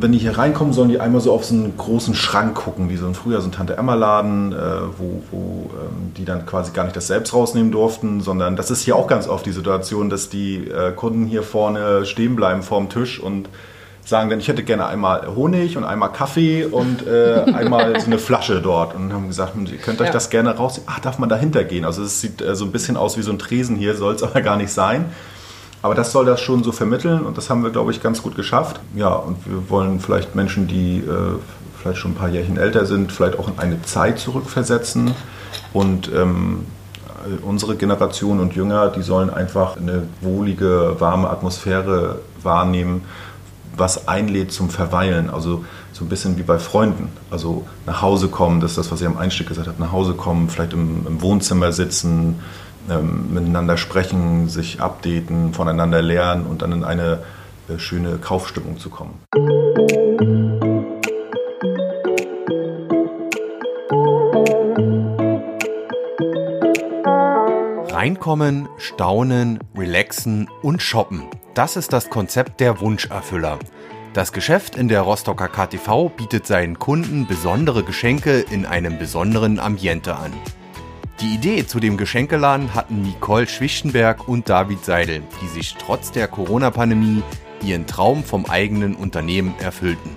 Wenn die hier reinkommen, sollen die einmal so auf so einen großen Schrank gucken, wie so ein früher so ein Tante-Emma-Laden, äh, wo, wo ähm, die dann quasi gar nicht das selbst rausnehmen durften, sondern das ist hier auch ganz oft die Situation, dass die äh, Kunden hier vorne stehen bleiben vorm Tisch und sagen dann, ich hätte gerne einmal Honig und einmal Kaffee und äh, einmal so eine Flasche dort. Und haben gesagt, hm, ihr könnt euch ja. das gerne raus. Ach, darf man dahinter gehen? Also es sieht äh, so ein bisschen aus wie so ein Tresen hier, soll es aber gar nicht sein. Aber das soll das schon so vermitteln und das haben wir, glaube ich, ganz gut geschafft. Ja, und wir wollen vielleicht Menschen, die äh, vielleicht schon ein paar Jährchen älter sind, vielleicht auch in eine Zeit zurückversetzen. Und ähm, unsere Generation und Jünger, die sollen einfach eine wohlige, warme Atmosphäre wahrnehmen, was einlädt zum Verweilen. Also so ein bisschen wie bei Freunden. Also nach Hause kommen, das ist das, was ich am Einstieg gesagt habe, nach Hause kommen, vielleicht im, im Wohnzimmer sitzen, ähm, miteinander sprechen, sich updaten, voneinander lernen und dann in eine äh, schöne Kaufstimmung zu kommen. Reinkommen, staunen, relaxen und shoppen. Das ist das Konzept der Wunscherfüller. Das Geschäft in der Rostocker KTV bietet seinen Kunden besondere Geschenke in einem besonderen Ambiente an. Die Idee zu dem Geschenkeladen hatten Nicole Schwichtenberg und David Seidel, die sich trotz der Corona-Pandemie ihren Traum vom eigenen Unternehmen erfüllten.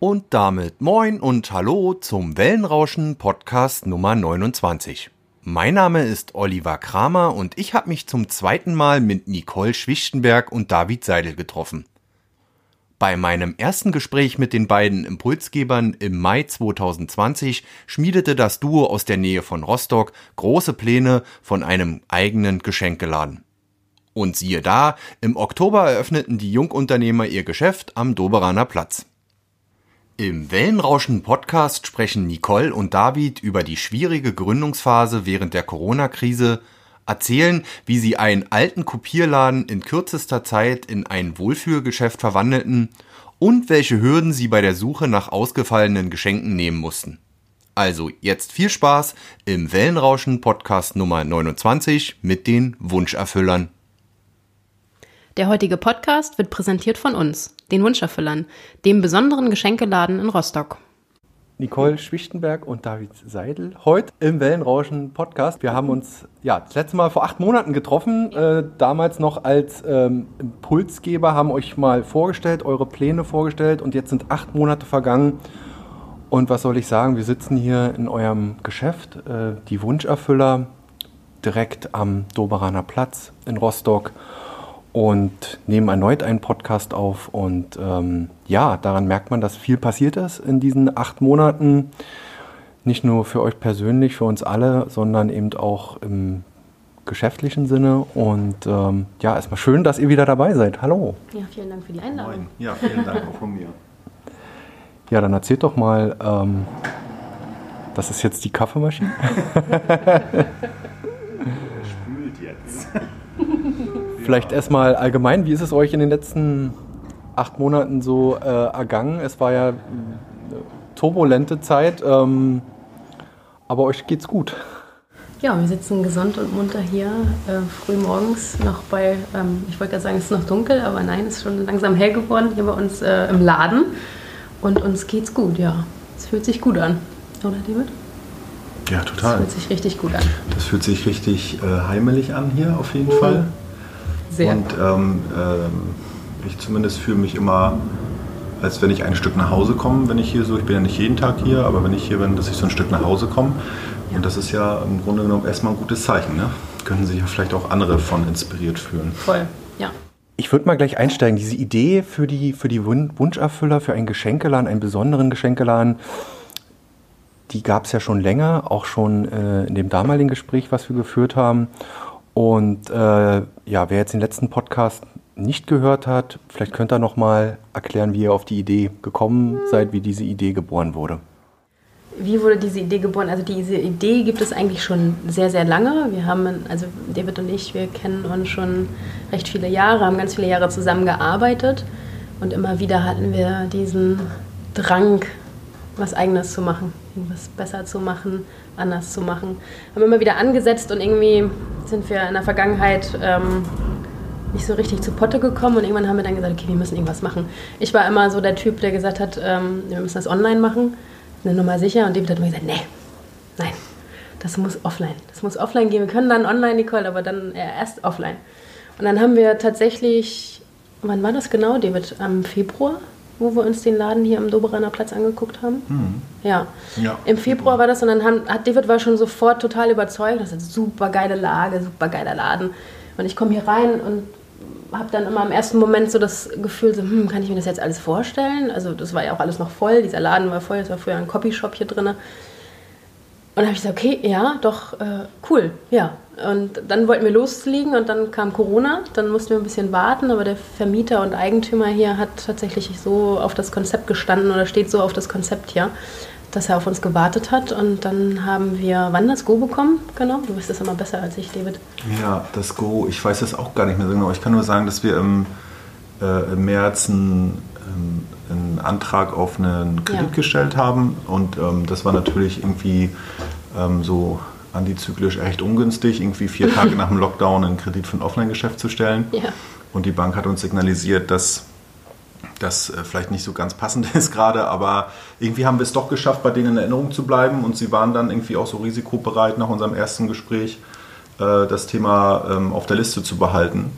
Und damit moin und hallo zum Wellenrauschen Podcast Nummer 29. Mein Name ist Oliver Kramer und ich habe mich zum zweiten Mal mit Nicole Schwichtenberg und David Seidel getroffen. Bei meinem ersten Gespräch mit den beiden Impulsgebern im Mai 2020 schmiedete das Duo aus der Nähe von Rostock große Pläne von einem eigenen Geschenkeladen. Und siehe da, im Oktober eröffneten die Jungunternehmer ihr Geschäft am Doberaner Platz. Im Wellenrauschen Podcast sprechen Nicole und David über die schwierige Gründungsphase während der Corona-Krise, erzählen, wie sie einen alten Kopierladen in kürzester Zeit in ein Wohlfühlgeschäft verwandelten und welche Hürden sie bei der Suche nach ausgefallenen Geschenken nehmen mussten. Also jetzt viel Spaß im Wellenrauschen Podcast Nummer 29 mit den Wunscherfüllern. Der heutige Podcast wird präsentiert von uns, den Wunscherfüllern, dem besonderen Geschenkeladen in Rostock. Nicole Schwichtenberg und David Seidel heute im Wellenrauschen Podcast. Wir haben uns ja das letzte Mal vor acht Monaten getroffen, äh, damals noch als ähm, Impulsgeber, haben euch mal vorgestellt, eure Pläne vorgestellt und jetzt sind acht Monate vergangen. Und was soll ich sagen, wir sitzen hier in eurem Geschäft, äh, die Wunscherfüller, direkt am Doberaner Platz in Rostock und nehmen erneut einen Podcast auf. Und ähm, ja, daran merkt man, dass viel passiert ist in diesen acht Monaten. Nicht nur für euch persönlich, für uns alle, sondern eben auch im geschäftlichen Sinne. Und ähm, ja, erstmal schön, dass ihr wieder dabei seid. Hallo. Ja, vielen Dank für die Einladung. Moin. Ja, vielen Dank auch von mir. Ja, dann erzählt doch mal, ähm, das ist jetzt die Kaffeemaschine. Vielleicht erstmal allgemein, wie ist es euch in den letzten acht Monaten so äh, ergangen? Es war ja eine turbulente Zeit, ähm, aber euch geht's gut. Ja, wir sitzen gesund und munter hier, äh, früh morgens noch bei, ähm, ich wollte gerade sagen, es ist noch dunkel, aber nein, es ist schon langsam hell geworden hier bei uns äh, im Laden. Und uns geht's gut, ja. Es fühlt sich gut an, oder David? Ja, total. Das fühlt sich richtig gut an. Das fühlt sich richtig äh, heimelig an hier auf jeden mhm. Fall. Sehr. Und ähm, äh, ich zumindest fühle mich immer, als wenn ich ein Stück nach Hause komme, wenn ich hier so, ich bin ja nicht jeden Tag hier, aber wenn ich hier bin, dass ich so ein Stück nach Hause komme. Ja. Und das ist ja im Grunde genommen erstmal ein gutes Zeichen. Ne? Können sich ja vielleicht auch andere von inspiriert fühlen. Voll, ja. Ich würde mal gleich einsteigen. Diese Idee für die, für die Wunscherfüller, für einen Geschenkeladen, einen besonderen Geschenkeladen, die gab es ja schon länger, auch schon äh, in dem damaligen Gespräch, was wir geführt haben. Und äh, ja, wer jetzt den letzten Podcast nicht gehört hat, vielleicht könnt ihr noch mal erklären, wie ihr auf die Idee gekommen seid, wie diese Idee geboren wurde. Wie wurde diese Idee geboren? Also diese Idee gibt es eigentlich schon sehr, sehr lange. Wir haben, also David und ich, wir kennen uns schon recht viele Jahre, haben ganz viele Jahre zusammengearbeitet und immer wieder hatten wir diesen Drang, was Eigenes zu machen, irgendwas besser zu machen, anders zu machen. Haben immer wieder angesetzt und irgendwie sind wir in der Vergangenheit ähm, nicht so richtig zu Potte gekommen und irgendwann haben wir dann gesagt, okay, wir müssen irgendwas machen. Ich war immer so der Typ, der gesagt hat, ähm, wir müssen das online machen, eine Nummer sicher und David hat immer gesagt, nee, nein, das muss offline. Das muss offline gehen. Wir können dann online, Nicole, aber dann erst offline. Und dann haben wir tatsächlich, wann war das genau, David? Am Februar, wo wir uns den Laden hier am Doberaner Platz angeguckt haben? Mhm. Ja. ja. Im Februar war das und dann haben, hat David war schon sofort total überzeugt. Das ist eine super geile Lage, super geiler Laden. Und ich komme hier rein und habe dann immer im ersten Moment so das Gefühl, so, hm, kann ich mir das jetzt alles vorstellen? Also das war ja auch alles noch voll, dieser Laden war voll, es war früher ein Copyshop hier drin. Und dann habe ich gesagt, okay, ja, doch, äh, cool, ja. Und dann wollten wir loslegen und dann kam Corona. Dann mussten wir ein bisschen warten, aber der Vermieter und Eigentümer hier hat tatsächlich so auf das Konzept gestanden oder steht so auf das Konzept hier, dass er auf uns gewartet hat. Und dann haben wir, wann das Go bekommen? Genau, du weißt das immer besser als ich, David. Ja, das Go, ich weiß das auch gar nicht mehr so genau. Ich kann nur sagen, dass wir im, äh, im März ein ähm, einen Antrag auf einen Kredit ja. gestellt haben. Und ähm, das war natürlich irgendwie ähm, so antizyklisch echt ungünstig, irgendwie vier Tage nach dem Lockdown einen Kredit für ein Offline-Geschäft zu stellen. Ja. Und die Bank hat uns signalisiert, dass das äh, vielleicht nicht so ganz passend ist gerade, aber irgendwie haben wir es doch geschafft, bei denen in Erinnerung zu bleiben. Und sie waren dann irgendwie auch so risikobereit nach unserem ersten Gespräch, äh, das Thema ähm, auf der Liste zu behalten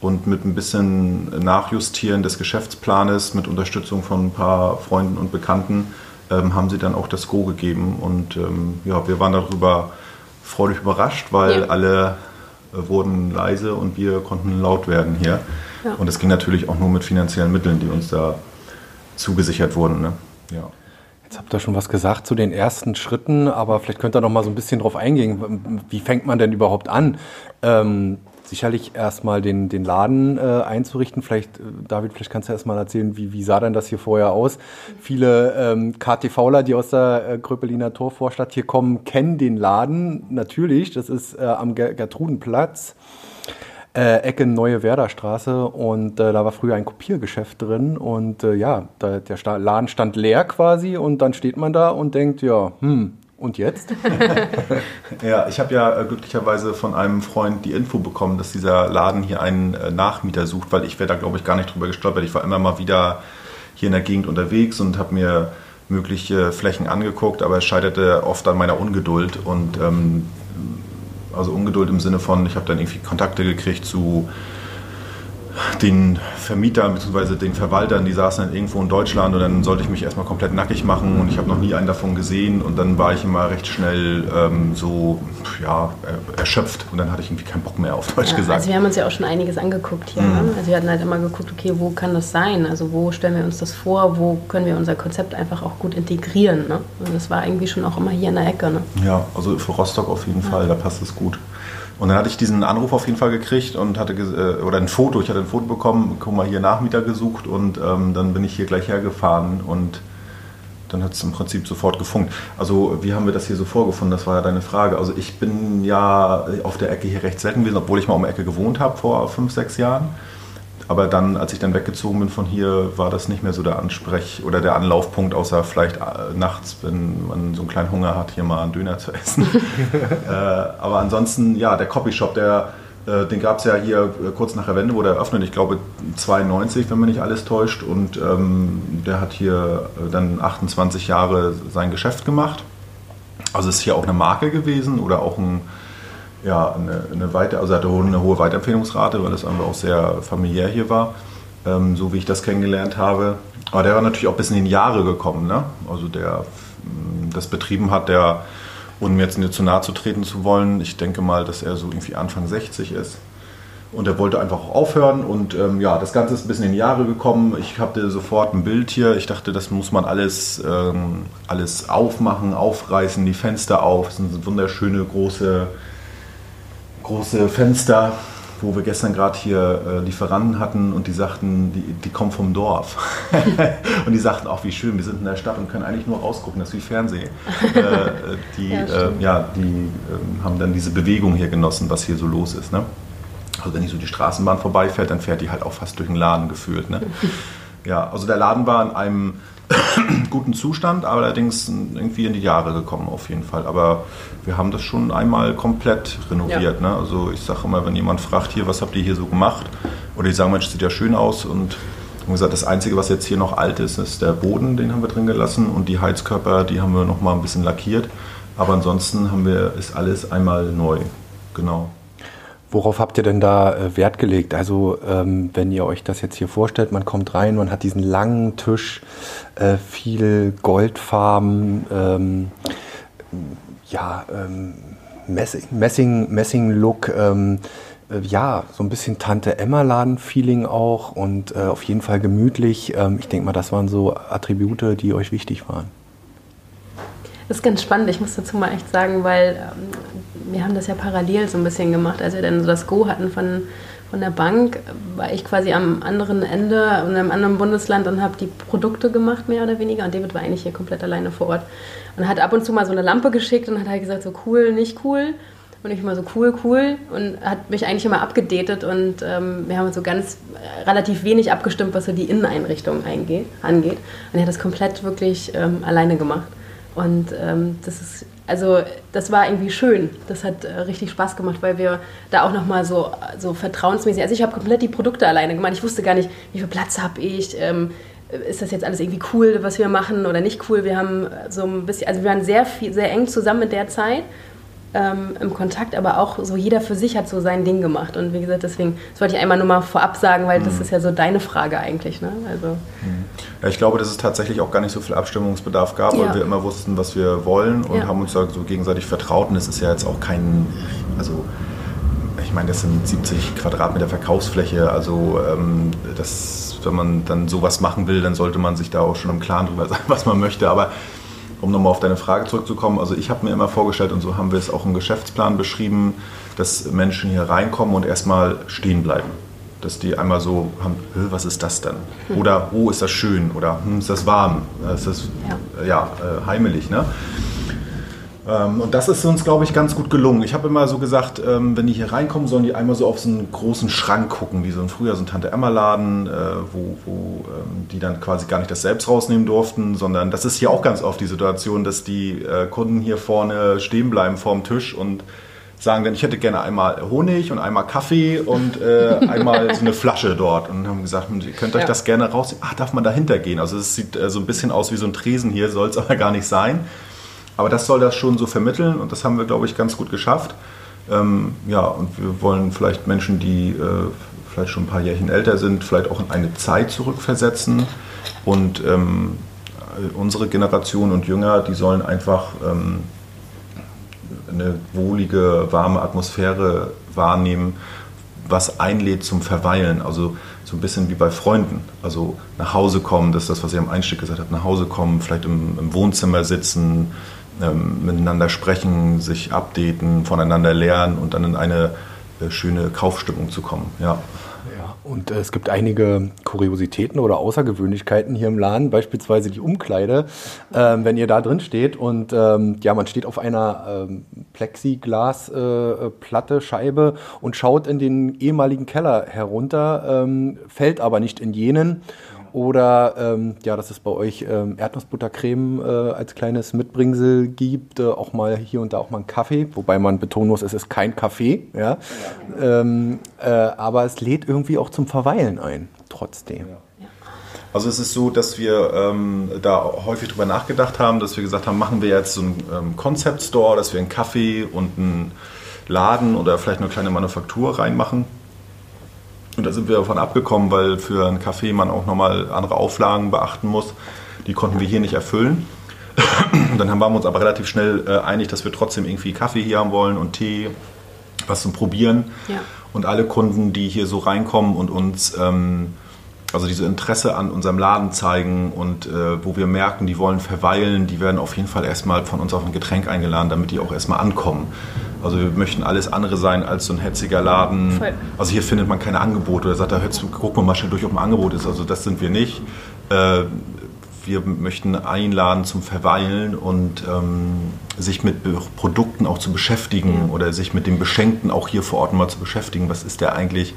und mit ein bisschen Nachjustieren des Geschäftsplanes, mit Unterstützung von ein paar Freunden und Bekannten, ähm, haben sie dann auch das Go gegeben. Und ähm, ja, wir waren darüber freudig überrascht, weil ja. alle äh, wurden leise und wir konnten laut werden hier. Ja. Und es ging natürlich auch nur mit finanziellen Mitteln, die uns da zugesichert wurden. Ne? Ja. Jetzt habt ihr schon was gesagt zu den ersten Schritten, aber vielleicht könnt ihr noch mal so ein bisschen drauf eingehen. Wie fängt man denn überhaupt an? Ähm, sicherlich erstmal den, den Laden äh, einzurichten. Vielleicht, äh, David, vielleicht kannst du erstmal erzählen, wie, wie sah denn das hier vorher aus? Viele ähm, KTVler, die aus der äh, Gröpeliner Torvorstadt hier kommen, kennen den Laden natürlich. Das ist äh, am Gertrudenplatz. Äh, Ecke Neue Werderstraße und äh, da war früher ein Kopiergeschäft drin und äh, ja, da, der Sta Laden stand leer quasi und dann steht man da und denkt, ja, hm, und jetzt? ja, ich habe ja äh, glücklicherweise von einem Freund die Info bekommen, dass dieser Laden hier einen äh, Nachmieter sucht, weil ich wäre da, glaube ich, gar nicht drüber gestolpert. Ich war immer mal wieder hier in der Gegend unterwegs und habe mir mögliche Flächen angeguckt, aber es scheiterte oft an meiner Ungeduld und ähm, also Ungeduld im Sinne von, ich habe dann irgendwie Kontakte gekriegt zu den Vermietern bzw. den Verwaltern, die saßen dann irgendwo in Deutschland und dann sollte ich mich erstmal komplett nackig machen und ich habe noch nie einen davon gesehen und dann war ich immer recht schnell ähm, so ja, erschöpft und dann hatte ich irgendwie keinen Bock mehr auf Deutsch ja, gesagt. Also wir haben uns ja auch schon einiges angeguckt hier. Mhm. Also wir hatten halt immer geguckt, okay, wo kann das sein? Also wo stellen wir uns das vor? Wo können wir unser Konzept einfach auch gut integrieren? Ne? Und das war irgendwie schon auch immer hier in der Ecke. Ne? Ja, also für Rostock auf jeden ja. Fall, da passt es gut. Und dann hatte ich diesen Anruf auf jeden Fall gekriegt und hatte, äh, oder ein Foto, ich hatte ein Foto bekommen, guck mal, hier Nachmieter gesucht und ähm, dann bin ich hier gleich hergefahren und dann hat es im Prinzip sofort gefunkt. Also wie haben wir das hier so vorgefunden? Das war ja deine Frage. Also ich bin ja auf der Ecke hier recht selten gewesen, obwohl ich mal um die Ecke gewohnt habe vor fünf, sechs Jahren. Aber dann, als ich dann weggezogen bin von hier, war das nicht mehr so der Ansprech- oder der Anlaufpunkt, außer vielleicht äh, nachts, wenn man so einen kleinen Hunger hat, hier mal einen Döner zu essen. äh, aber ansonsten, ja, der Copyshop, der, äh, den gab es ja hier äh, kurz nach der Wende, wurde eröffnet, ich glaube 92, wenn mich nicht alles täuscht. Und ähm, der hat hier dann 28 Jahre sein Geschäft gemacht. Also ist hier auch eine Marke gewesen oder auch ein ja, eine, eine, Weite, also hatte eine hohe Weiterempfehlungsrate, weil das einfach auch sehr familiär hier war, ähm, so wie ich das kennengelernt habe. Aber der war natürlich auch bis in die Jahre gekommen, ne? also der mm, das betrieben hat, der, ohne mir jetzt nicht zu nahe zu treten zu wollen, ich denke mal, dass er so irgendwie Anfang 60 ist. Und er wollte einfach auch aufhören und ähm, ja, das Ganze ist ein bisschen in die Jahre gekommen. Ich hatte sofort ein Bild hier. Ich dachte, das muss man alles, ähm, alles aufmachen, aufreißen, die Fenster auf. Das sind wunderschöne große große Fenster, wo wir gestern gerade hier äh, Lieferanten hatten und die sagten, die, die kommen vom Dorf. und die sagten auch, wie schön, wir sind in der Stadt und können eigentlich nur rausgucken, das ist wie Fernsehen. Äh, die ja, äh, ja die ähm, haben dann diese Bewegung hier genossen, was hier so los ist. Ne? Also wenn hier so die Straßenbahn vorbeifährt, dann fährt die halt auch fast durch den Laden gefühlt. Ne? ja, also der Laden war in einem guten Zustand, allerdings irgendwie in die Jahre gekommen auf jeden Fall. Aber wir haben das schon einmal komplett renoviert. Ja. Ne? Also ich sage immer, wenn jemand fragt hier, was habt ihr hier so gemacht, Oder die sagen, Mensch, sieht ja schön aus und haben gesagt, das Einzige, was jetzt hier noch alt ist, ist der Boden, den haben wir drin gelassen und die Heizkörper, die haben wir noch mal ein bisschen lackiert. Aber ansonsten haben wir, ist alles einmal neu. Genau. Worauf habt ihr denn da äh, Wert gelegt? Also ähm, wenn ihr euch das jetzt hier vorstellt, man kommt rein, man hat diesen langen Tisch, äh, viel Goldfarben, ähm, ja, ähm, Messing, Messing, Look, ähm, äh, ja, so ein bisschen Tante Emma Laden-Feeling auch und äh, auf jeden Fall gemütlich. Ähm, ich denke mal, das waren so Attribute, die euch wichtig waren. Das ist ganz spannend, ich muss dazu mal echt sagen, weil ähm, wir haben das ja parallel so ein bisschen gemacht. Als wir dann so das Go hatten von, von der Bank, war ich quasi am anderen Ende in einem anderen Bundesland und habe die Produkte gemacht, mehr oder weniger. Und David war eigentlich hier komplett alleine vor Ort. Und hat ab und zu mal so eine Lampe geschickt und hat halt gesagt, so cool, nicht cool. Und ich immer so cool, cool und hat mich eigentlich immer abgedatet und ähm, wir haben so ganz äh, relativ wenig abgestimmt, was so die Inneneinrichtung angeht. Und er hat das komplett wirklich ähm, alleine gemacht. Und ähm, das ist, also das war irgendwie schön. Das hat äh, richtig Spaß gemacht, weil wir da auch nochmal so, so vertrauensmäßig, also ich habe komplett die Produkte alleine gemacht. Ich wusste gar nicht, wie viel Platz habe ich. Ähm, ist das jetzt alles irgendwie cool, was wir machen oder nicht cool? Wir haben so ein bisschen, also wir waren sehr viel, sehr eng zusammen in der Zeit ähm, im Kontakt, aber auch so jeder für sich hat so sein Ding gemacht. Und wie gesagt, deswegen, das wollte ich einmal nur mal vorab sagen, weil mhm. das ist ja so deine Frage eigentlich. Ne? Also. Mhm. Ja, ich glaube, dass es tatsächlich auch gar nicht so viel Abstimmungsbedarf gab, ja. weil wir immer wussten, was wir wollen und ja. haben uns da so gegenseitig vertraut. Und es ist ja jetzt auch kein, also ich meine, das sind 70 Quadratmeter Verkaufsfläche, also ähm, das, wenn man dann sowas machen will, dann sollte man sich da auch schon im Klaren drüber sein, was man möchte. Aber um nochmal auf deine Frage zurückzukommen, also ich habe mir immer vorgestellt, und so haben wir es auch im Geschäftsplan beschrieben, dass Menschen hier reinkommen und erstmal stehen bleiben. Dass die einmal so haben, was ist das denn? Hm. Oder, oh, ist das schön? Oder, hm, ist das warm? Ist das ja, ja äh, heimelig? Ne? Ähm, und das ist uns, glaube ich, ganz gut gelungen. Ich habe immer so gesagt, ähm, wenn die hier reinkommen, sollen die einmal so auf so einen großen Schrank gucken, wie so ein früher so ein Tante-Emma-Laden, äh, wo, wo ähm, die dann quasi gar nicht das selbst rausnehmen durften, sondern das ist hier auch ganz oft die Situation, dass die äh, Kunden hier vorne stehen bleiben vorm Tisch und sagen dann, ich hätte gerne einmal Honig und einmal Kaffee und äh, einmal so eine Flasche dort. Und haben gesagt, hm, ihr könnt euch ja. das gerne rausnehmen. Ach, darf man dahinter gehen? Also es sieht äh, so ein bisschen aus wie so ein Tresen hier, soll es aber gar nicht sein. Aber das soll das schon so vermitteln und das haben wir, glaube ich, ganz gut geschafft. Ähm, ja, und wir wollen vielleicht Menschen, die äh, vielleicht schon ein paar Jährchen älter sind, vielleicht auch in eine Zeit zurückversetzen. Und ähm, unsere Generation und Jünger, die sollen einfach ähm, eine wohlige, warme Atmosphäre wahrnehmen, was einlädt zum Verweilen. Also so ein bisschen wie bei Freunden. Also nach Hause kommen, das ist das, was ich am Einstieg gesagt habe, nach Hause kommen, vielleicht im, im Wohnzimmer sitzen, ähm, miteinander sprechen, sich updaten, voneinander lernen und dann in eine äh, schöne Kaufstimmung zu kommen. Ja. Ja, und äh, es gibt einige Kuriositäten oder Außergewöhnlichkeiten hier im Laden, beispielsweise die Umkleide, ähm, wenn ihr da drin steht und ähm, ja, man steht auf einer ähm, Plexiglasplatte, äh, Scheibe und schaut in den ehemaligen Keller herunter, ähm, fällt aber nicht in jenen oder ähm, ja, dass es bei euch ähm, Erdnussbuttercreme äh, als kleines Mitbringsel gibt, äh, auch mal hier und da auch mal einen Kaffee, wobei man betonen muss, es ist kein Kaffee, ja. Ähm, äh, aber es lädt irgendwie auch zum Verweilen ein, trotzdem. Also es ist so, dass wir ähm, da häufig drüber nachgedacht haben, dass wir gesagt haben, machen wir jetzt so einen ähm, Concept Store, dass wir einen Kaffee und einen Laden oder vielleicht eine kleine Manufaktur reinmachen und da sind wir davon abgekommen, weil für einen Kaffee man auch nochmal andere Auflagen beachten muss. Die konnten wir hier nicht erfüllen. Dann waren wir uns aber relativ schnell äh, einig, dass wir trotzdem irgendwie Kaffee hier haben wollen und Tee, was zum Probieren. Ja. Und alle Kunden, die hier so reinkommen und uns ähm, also diese Interesse an unserem Laden zeigen und äh, wo wir merken, die wollen verweilen, die werden auf jeden Fall erstmal von uns auf ein Getränk eingeladen, damit die auch erstmal ankommen. Also wir möchten alles andere sein als so ein hetziger Laden. Voll. Also hier findet man keine Angebote. Oder sagt, da guck mal mal schnell durch, ob ein Angebot ist. Also das sind wir nicht. Äh, wir möchten einladen zum Verweilen und ähm, sich mit Produkten auch zu beschäftigen ja. oder sich mit dem Beschenkten auch hier vor Ort mal zu beschäftigen. Was ist der eigentlich?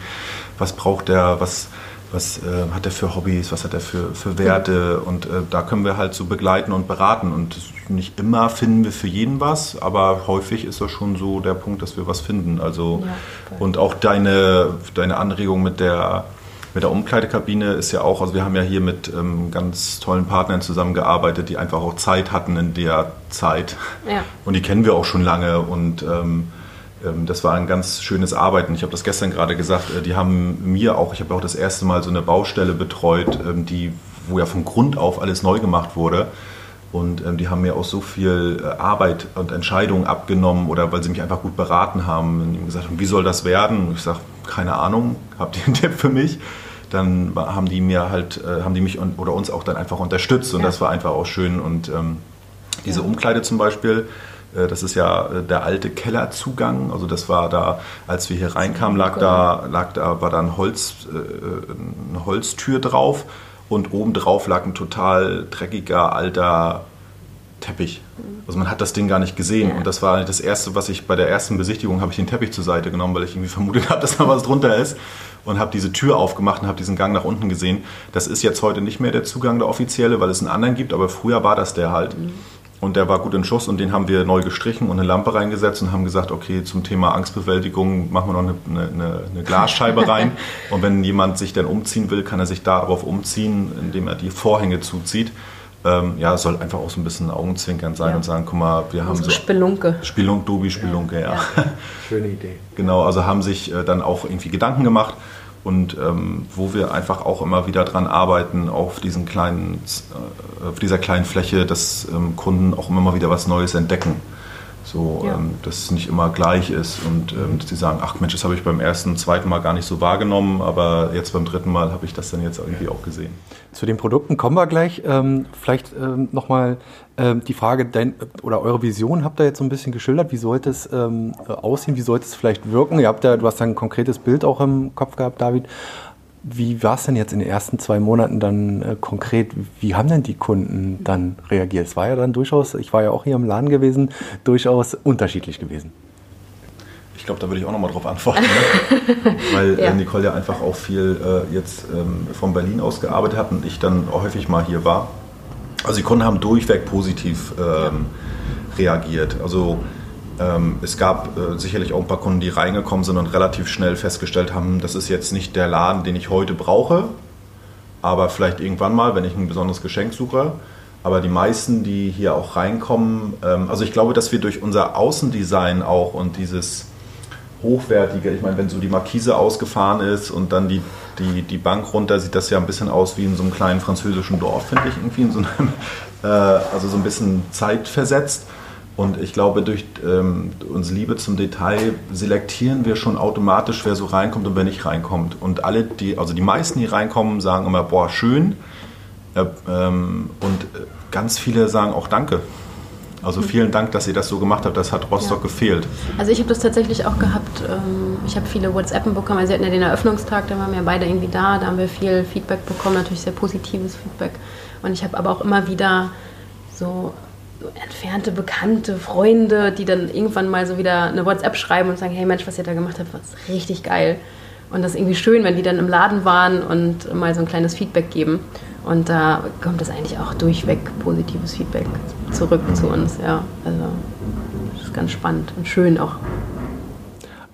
Was braucht der? Was was äh, hat er für Hobbys, was hat er für, für Werte und äh, da können wir halt so begleiten und beraten und nicht immer finden wir für jeden was, aber häufig ist das schon so der Punkt, dass wir was finden. Also ja, und auch deine, deine Anregung mit der mit der Umkleidekabine ist ja auch, also wir haben ja hier mit ähm, ganz tollen Partnern zusammengearbeitet, die einfach auch Zeit hatten in der Zeit. Ja. Und die kennen wir auch schon lange und ähm, das war ein ganz schönes Arbeiten. Ich habe das gestern gerade gesagt, äh, die haben mir auch, ich habe auch das erste Mal so eine Baustelle betreut, ähm, die, wo ja von Grund auf alles neu gemacht wurde. Und ähm, die haben mir auch so viel äh, Arbeit und Entscheidungen abgenommen oder weil sie mich einfach gut beraten haben. Und gesagt haben, wie soll das werden? Und ich sage, keine Ahnung, habt ihr einen Tipp für mich? Dann haben die mir halt, äh, haben die mich oder uns auch dann einfach unterstützt und ja. das war einfach auch schön. Und ähm, diese. Umkleide zum Beispiel, das ist ja äh, der alte Kellerzugang. Also das war da, als wir hier reinkamen, lag da, lag da, war da ein Holz, äh, eine Holztür drauf und oben drauf lag ein total dreckiger alter Teppich. Also man hat das Ding gar nicht gesehen. Ja. Und das war das Erste, was ich bei der ersten Besichtigung habe ich den Teppich zur Seite genommen, weil ich irgendwie vermutet habe, dass da was drunter ist. Und habe diese Tür aufgemacht und habe diesen Gang nach unten gesehen. Das ist jetzt heute nicht mehr der Zugang, der offizielle, weil es einen anderen gibt, aber früher war das der halt. Mhm. Und der war gut in Schuss und den haben wir neu gestrichen und eine Lampe reingesetzt und haben gesagt, okay, zum Thema Angstbewältigung machen wir noch eine, eine, eine Glasscheibe rein. und wenn jemand sich dann umziehen will, kann er sich darauf umziehen, indem er die Vorhänge zuzieht. Ähm, ja, soll einfach auch so ein bisschen Augenzwinkern sein ja. und sagen, guck mal, wir haben so... Spelunke. Spelunk, Dobi, Spelunke, ja. ja. Schöne Idee. Genau, also haben sich äh, dann auch irgendwie Gedanken gemacht und ähm, wo wir einfach auch immer wieder dran arbeiten, auf, diesen kleinen, äh, auf dieser kleinen Fläche, dass ähm, Kunden auch immer mal wieder was Neues entdecken. So, ja. ähm, dass es nicht immer gleich ist und ähm, dass sie sagen, ach Mensch, das habe ich beim ersten, zweiten Mal gar nicht so wahrgenommen, aber jetzt beim dritten Mal habe ich das dann jetzt irgendwie auch gesehen. Zu den Produkten kommen wir gleich. Ähm, vielleicht ähm, nochmal ähm, die Frage, dein, oder eure Vision habt ihr jetzt so ein bisschen geschildert. Wie sollte es ähm, aussehen? Wie sollte es vielleicht wirken? Ihr habt ja, du hast ja ein konkretes Bild auch im Kopf gehabt, David. Wie war es denn jetzt in den ersten zwei Monaten dann äh, konkret? Wie haben denn die Kunden dann reagiert? Es war ja dann durchaus, ich war ja auch hier im Laden gewesen, durchaus unterschiedlich gewesen. Ich glaube, da würde ich auch nochmal drauf antworten, ne? weil äh, ja. Nicole ja einfach auch viel äh, jetzt ähm, von Berlin aus gearbeitet hat und ich dann häufig mal hier war. Also die Kunden haben durchweg positiv ähm, reagiert. Also es gab äh, sicherlich auch ein paar Kunden, die reingekommen sind und relativ schnell festgestellt haben, das ist jetzt nicht der Laden, den ich heute brauche, aber vielleicht irgendwann mal, wenn ich ein besonderes Geschenk suche. Aber die meisten, die hier auch reinkommen, ähm, also ich glaube, dass wir durch unser Außendesign auch und dieses hochwertige, ich meine, wenn so die Markise ausgefahren ist und dann die, die, die Bank runter, sieht das ja ein bisschen aus wie in so einem kleinen französischen Dorf, finde ich, irgendwie in so einem, äh, also so ein bisschen zeitversetzt. Und ich glaube, durch ähm, unsere Liebe zum Detail selektieren wir schon automatisch, wer so reinkommt und wer nicht reinkommt. Und alle, die, also die meisten, die reinkommen, sagen immer, boah, schön. Äh, ähm, und ganz viele sagen auch Danke. Also vielen Dank, dass ihr das so gemacht habt. Das hat Rostock ja. gefehlt. Also ich habe das tatsächlich auch gehabt. Ähm, ich habe viele WhatsApp bekommen. Also wir hatten ja den Eröffnungstag, da waren wir beide irgendwie da. Da haben wir viel Feedback bekommen, natürlich sehr positives Feedback. Und ich habe aber auch immer wieder so entfernte Bekannte, Freunde, die dann irgendwann mal so wieder eine WhatsApp schreiben und sagen, hey Mensch, was ihr da gemacht habt, war richtig geil. Und das ist irgendwie schön, wenn die dann im Laden waren und mal so ein kleines Feedback geben. Und da kommt es eigentlich auch durchweg positives Feedback zurück zu uns. Ja, also das ist ganz spannend und schön auch.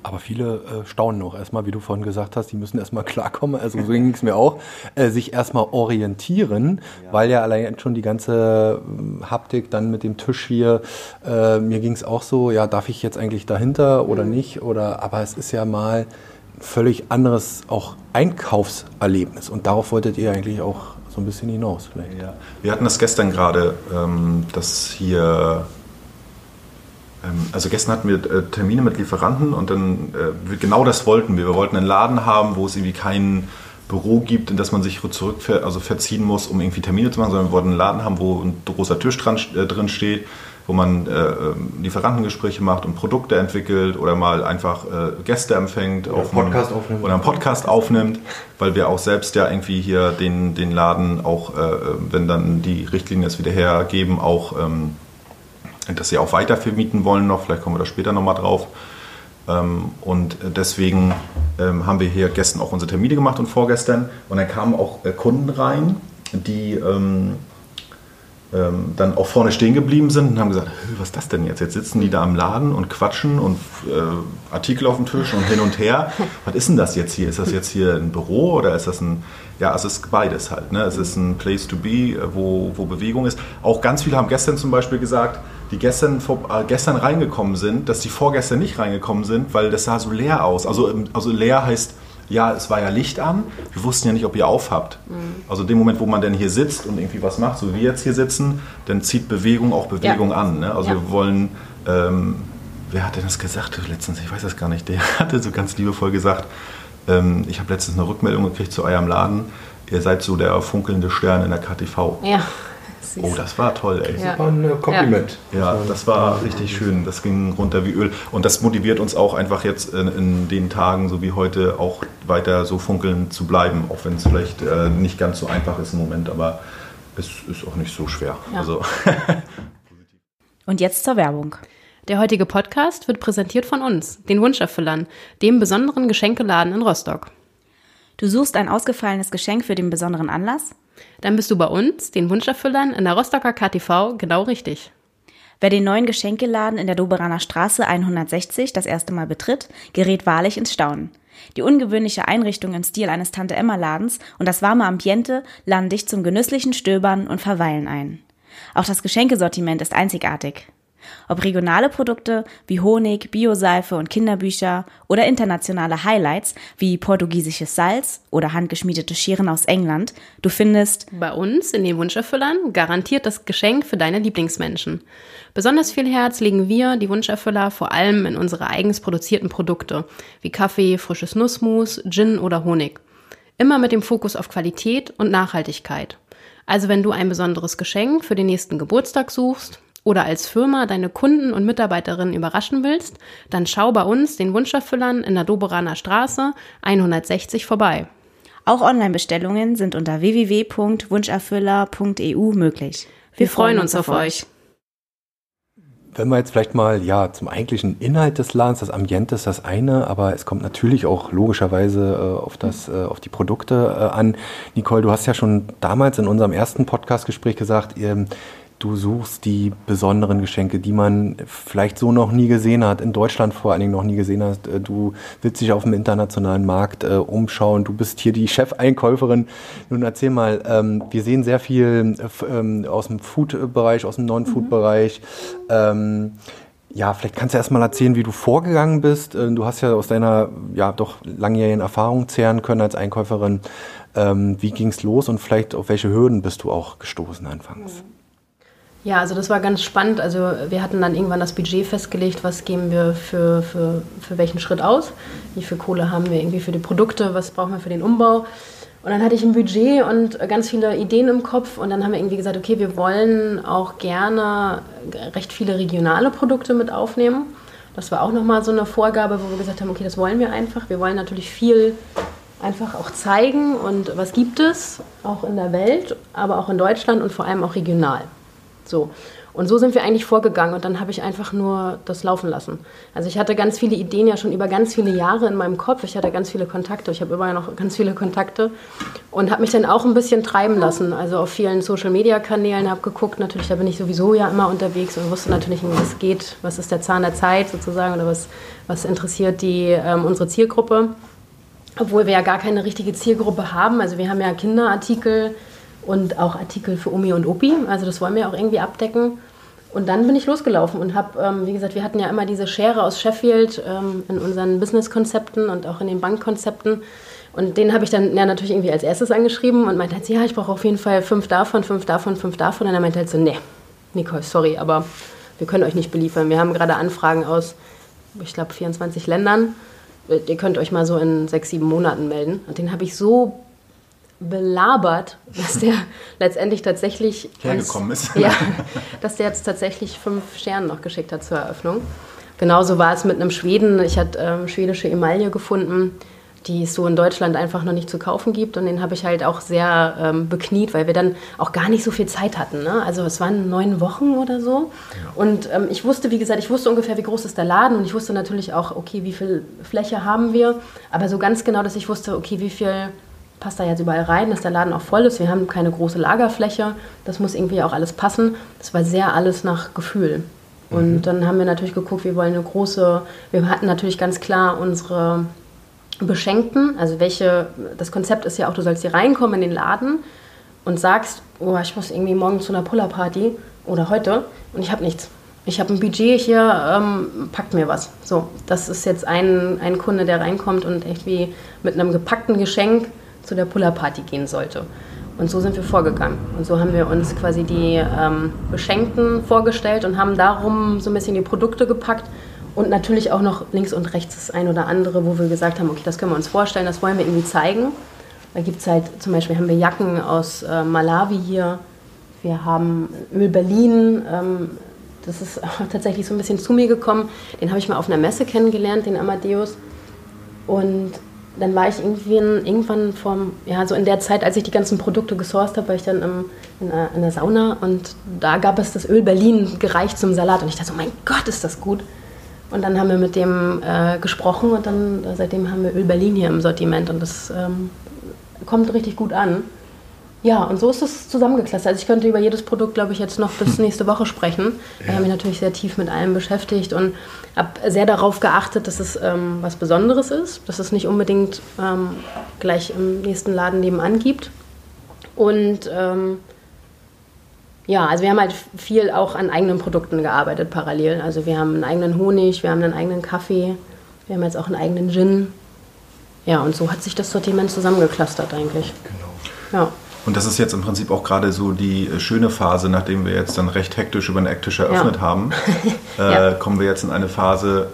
Aber viele äh, staunen noch erstmal, wie du vorhin gesagt hast, die müssen erstmal klarkommen, also so ging es mir auch, äh, sich erstmal orientieren, ja. weil ja allein schon die ganze äh, Haptik dann mit dem Tisch hier, äh, mir ging es auch so, ja, darf ich jetzt eigentlich dahinter oder mhm. nicht? Oder aber es ist ja mal ein völlig anderes auch Einkaufserlebnis. Und darauf wolltet ihr eigentlich auch so ein bisschen hinaus vielleicht. Ja. Wir hatten das gestern gerade, ähm, dass hier ähm, also gestern hatten wir äh, Termine mit Lieferanten und dann äh, genau das wollten wir. Wir wollten einen Laden haben, wo es irgendwie kein Büro gibt, in das man sich zurück also verziehen muss, um irgendwie Termine zu machen, sondern wir wollten einen Laden haben, wo ein großer Tisch dran, äh, drin steht, wo man äh, ähm, Lieferantengespräche macht und Produkte entwickelt oder mal einfach Gäste empfängt oder, Podcast aufnimmt. oder einen Podcast aufnimmt, weil wir auch selbst ja irgendwie hier den, den Laden auch, wenn dann die Richtlinien es wieder hergeben, auch ähm, dass sie auch weiter vermieten wollen noch, vielleicht kommen wir da später nochmal drauf. Ähm, und deswegen ähm, haben wir hier gestern auch unsere Termine gemacht und vorgestern. Und dann kamen auch äh, Kunden rein, die ähm, dann auch vorne stehen geblieben sind und haben gesagt, was ist das denn jetzt? Jetzt sitzen die da am Laden und quatschen und äh, Artikel auf dem Tisch und hin und her. Was ist denn das jetzt hier? Ist das jetzt hier ein Büro oder ist das ein, ja, es ist beides halt. Ne? Es ist ein Place to be, wo, wo Bewegung ist. Auch ganz viele haben gestern zum Beispiel gesagt, die gestern, vor, äh, gestern reingekommen sind, dass die vorgestern nicht reingekommen sind, weil das sah so leer aus. Also, also leer heißt, ja, es war ja Licht an, wir wussten ja nicht, ob ihr aufhabt. Mhm. Also dem Moment, wo man dann hier sitzt und irgendwie was macht, so wie wir jetzt hier sitzen, dann zieht Bewegung auch Bewegung ja. an. Ne? Also ja. wir wollen, ähm, wer hat denn das gesagt letztens? Ich weiß das gar nicht. Der hatte so ganz liebevoll gesagt, ähm, ich habe letztens eine Rückmeldung gekriegt zu eurem Laden, ihr seid so der funkelnde Stern in der KTV. Ja. Oh, das war toll, ey. Ja. Das war ein Kompliment. Ja, das war richtig schön. Das ging runter wie Öl. Und das motiviert uns auch einfach jetzt in, in den Tagen, so wie heute, auch weiter so funkeln zu bleiben. Auch wenn es vielleicht äh, nicht ganz so einfach ist im Moment, aber es ist auch nicht so schwer. Ja. Also. Und jetzt zur Werbung. Der heutige Podcast wird präsentiert von uns, den Wunscherfüllern, dem besonderen Geschenkeladen in Rostock. Du suchst ein ausgefallenes Geschenk für den besonderen Anlass? Dann bist du bei uns, den Wunscherfüllern, in der Rostocker KTV genau richtig. Wer den neuen Geschenkeladen in der Doberaner Straße 160 das erste Mal betritt, gerät wahrlich ins Staunen. Die ungewöhnliche Einrichtung im Stil eines Tante-Emma-Ladens und das warme Ambiente laden dich zum genüsslichen Stöbern und Verweilen ein. Auch das Geschenkesortiment ist einzigartig. Ob regionale Produkte wie Honig, Bioseife und Kinderbücher oder internationale Highlights wie portugiesisches Salz oder handgeschmiedete Scheren aus England, du findest bei uns in den Wunscherfüllern garantiert das Geschenk für deine Lieblingsmenschen. Besonders viel Herz legen wir, die Wunscherfüller, vor allem in unsere eigens produzierten Produkte wie Kaffee, frisches Nussmus, Gin oder Honig. Immer mit dem Fokus auf Qualität und Nachhaltigkeit. Also wenn du ein besonderes Geschenk für den nächsten Geburtstag suchst, oder als Firma deine Kunden und Mitarbeiterinnen überraschen willst, dann schau bei uns, den Wunscherfüllern, in der Doberaner Straße 160 vorbei. Auch Online-Bestellungen sind unter www.wunscherfüller.eu möglich. Wir, Wir freuen uns auf euch. Wenn wir jetzt vielleicht mal ja zum eigentlichen Inhalt des Ladens, das Ambiente ist das eine, aber es kommt natürlich auch logischerweise äh, auf das äh, auf die Produkte äh, an. Nicole, du hast ja schon damals in unserem ersten Podcast-Gespräch gesagt, ihr, du suchst die besonderen Geschenke, die man vielleicht so noch nie gesehen hat, in Deutschland vor allen Dingen noch nie gesehen hat. Äh, du willst dich auf dem internationalen Markt äh, umschauen. Du bist hier die Chefeinkäuferin. Nun erzähl mal, ähm, wir sehen sehr viel äh, ähm, aus dem Food-Bereich, aus dem Non-Food-Bereich. Mhm. Ähm, ja, vielleicht kannst du erst mal erzählen, wie du vorgegangen bist. Äh, du hast ja aus deiner ja doch langjährigen Erfahrung zehren können als Einkäuferin. Ähm, wie ging es los und vielleicht auf welche Hürden bist du auch gestoßen anfangs? Mhm. Ja, also das war ganz spannend. Also wir hatten dann irgendwann das Budget festgelegt, was geben wir für, für, für welchen Schritt aus, wie viel Kohle haben wir irgendwie für die Produkte, was brauchen wir für den Umbau. Und dann hatte ich ein Budget und ganz viele Ideen im Kopf und dann haben wir irgendwie gesagt, okay, wir wollen auch gerne recht viele regionale Produkte mit aufnehmen. Das war auch nochmal so eine Vorgabe, wo wir gesagt haben, okay, das wollen wir einfach. Wir wollen natürlich viel einfach auch zeigen und was gibt es, auch in der Welt, aber auch in Deutschland und vor allem auch regional. So. Und so sind wir eigentlich vorgegangen und dann habe ich einfach nur das laufen lassen. Also ich hatte ganz viele Ideen ja schon über ganz viele Jahre in meinem Kopf. Ich hatte ganz viele Kontakte. Ich habe immer noch ganz viele Kontakte und habe mich dann auch ein bisschen treiben lassen. Also auf vielen Social-Media-Kanälen habe geguckt. Natürlich, da bin ich sowieso ja immer unterwegs und wusste natürlich, wie es geht. Was ist der Zahn der Zeit sozusagen oder was, was interessiert die, ähm, unsere Zielgruppe. Obwohl wir ja gar keine richtige Zielgruppe haben. Also wir haben ja Kinderartikel, und auch Artikel für Omi und Opi. Also das wollen wir auch irgendwie abdecken. Und dann bin ich losgelaufen und habe, ähm, wie gesagt, wir hatten ja immer diese Schere aus Sheffield ähm, in unseren Business-Konzepten und auch in den Bankkonzepten. Und den habe ich dann ja natürlich irgendwie als erstes angeschrieben und meinte halt, ja, ich brauche auf jeden Fall fünf davon, fünf davon, fünf davon. Und er meinte halt so, nee, Nicole, sorry, aber wir können euch nicht beliefern. Wir haben gerade Anfragen aus, ich glaube, 24 Ländern. Ihr könnt euch mal so in sechs, sieben Monaten melden. Und den habe ich so belabert, dass der letztendlich tatsächlich hergekommen ist. Ja, dass der jetzt tatsächlich fünf Sterne noch geschickt hat zur Eröffnung. Genauso war es mit einem Schweden. Ich hatte ähm, schwedische Emaille gefunden, die es so in Deutschland einfach noch nicht zu kaufen gibt. Und den habe ich halt auch sehr ähm, bekniet, weil wir dann auch gar nicht so viel Zeit hatten. Ne? Also es waren neun Wochen oder so. Ja. Und ähm, ich wusste, wie gesagt, ich wusste ungefähr, wie groß ist der Laden. Und ich wusste natürlich auch, okay, wie viel Fläche haben wir. Aber so ganz genau, dass ich wusste, okay, wie viel passt da jetzt überall rein, dass der Laden auch voll ist. Wir haben keine große Lagerfläche. Das muss irgendwie auch alles passen. Das war sehr alles nach Gefühl. Und mhm. dann haben wir natürlich geguckt, wir wollen eine große, wir hatten natürlich ganz klar unsere Beschenkten, also welche, das Konzept ist ja auch, du sollst hier reinkommen in den Laden und sagst, oh, ich muss irgendwie morgen zu einer Puller-Party oder heute und ich habe nichts. Ich habe ein Budget hier, ähm, packt mir was. So, das ist jetzt ein, ein Kunde, der reinkommt und irgendwie mit einem gepackten Geschenk zu der Puller-Party gehen sollte. Und so sind wir vorgegangen. Und so haben wir uns quasi die ähm, Beschenkten vorgestellt und haben darum so ein bisschen die Produkte gepackt und natürlich auch noch links und rechts das ein oder andere, wo wir gesagt haben, okay, das können wir uns vorstellen, das wollen wir irgendwie zeigen. Da gibt es halt, zum Beispiel haben wir Jacken aus äh, Malawi hier, wir haben Öl Berlin, ähm, das ist tatsächlich so ein bisschen zu mir gekommen. Den habe ich mal auf einer Messe kennengelernt, den Amadeus. Und dann war ich irgendwie in, irgendwann vom, ja, so in der Zeit, als ich die ganzen Produkte gesourced habe, war ich dann im, in, der, in, der, Sauna und da gab es das Öl Berlin gereicht zum Salat und ich dachte so, mein Gott, ist das gut. Und dann haben wir mit dem äh, gesprochen und dann seitdem haben wir Öl Berlin hier im Sortiment und das ähm, kommt richtig gut an. Ja, und so ist es zusammengeklustert. Also ich könnte über jedes Produkt, glaube ich, jetzt noch bis nächste Woche sprechen. Ja. Wir haben mich natürlich sehr tief mit allem beschäftigt und habe sehr darauf geachtet, dass es ähm, was Besonderes ist, dass es nicht unbedingt ähm, gleich im nächsten Laden nebenan gibt. Und ähm, ja, also wir haben halt viel auch an eigenen Produkten gearbeitet parallel. Also wir haben einen eigenen Honig, wir haben einen eigenen Kaffee, wir haben jetzt auch einen eigenen Gin. Ja, und so hat sich das Sortiment zusammengeklustert eigentlich. Genau. Ja. Und das ist jetzt im Prinzip auch gerade so die äh, schöne Phase, nachdem wir jetzt dann recht hektisch über eine Ektisch eröffnet ja. haben, äh, ja. kommen wir jetzt in eine Phase,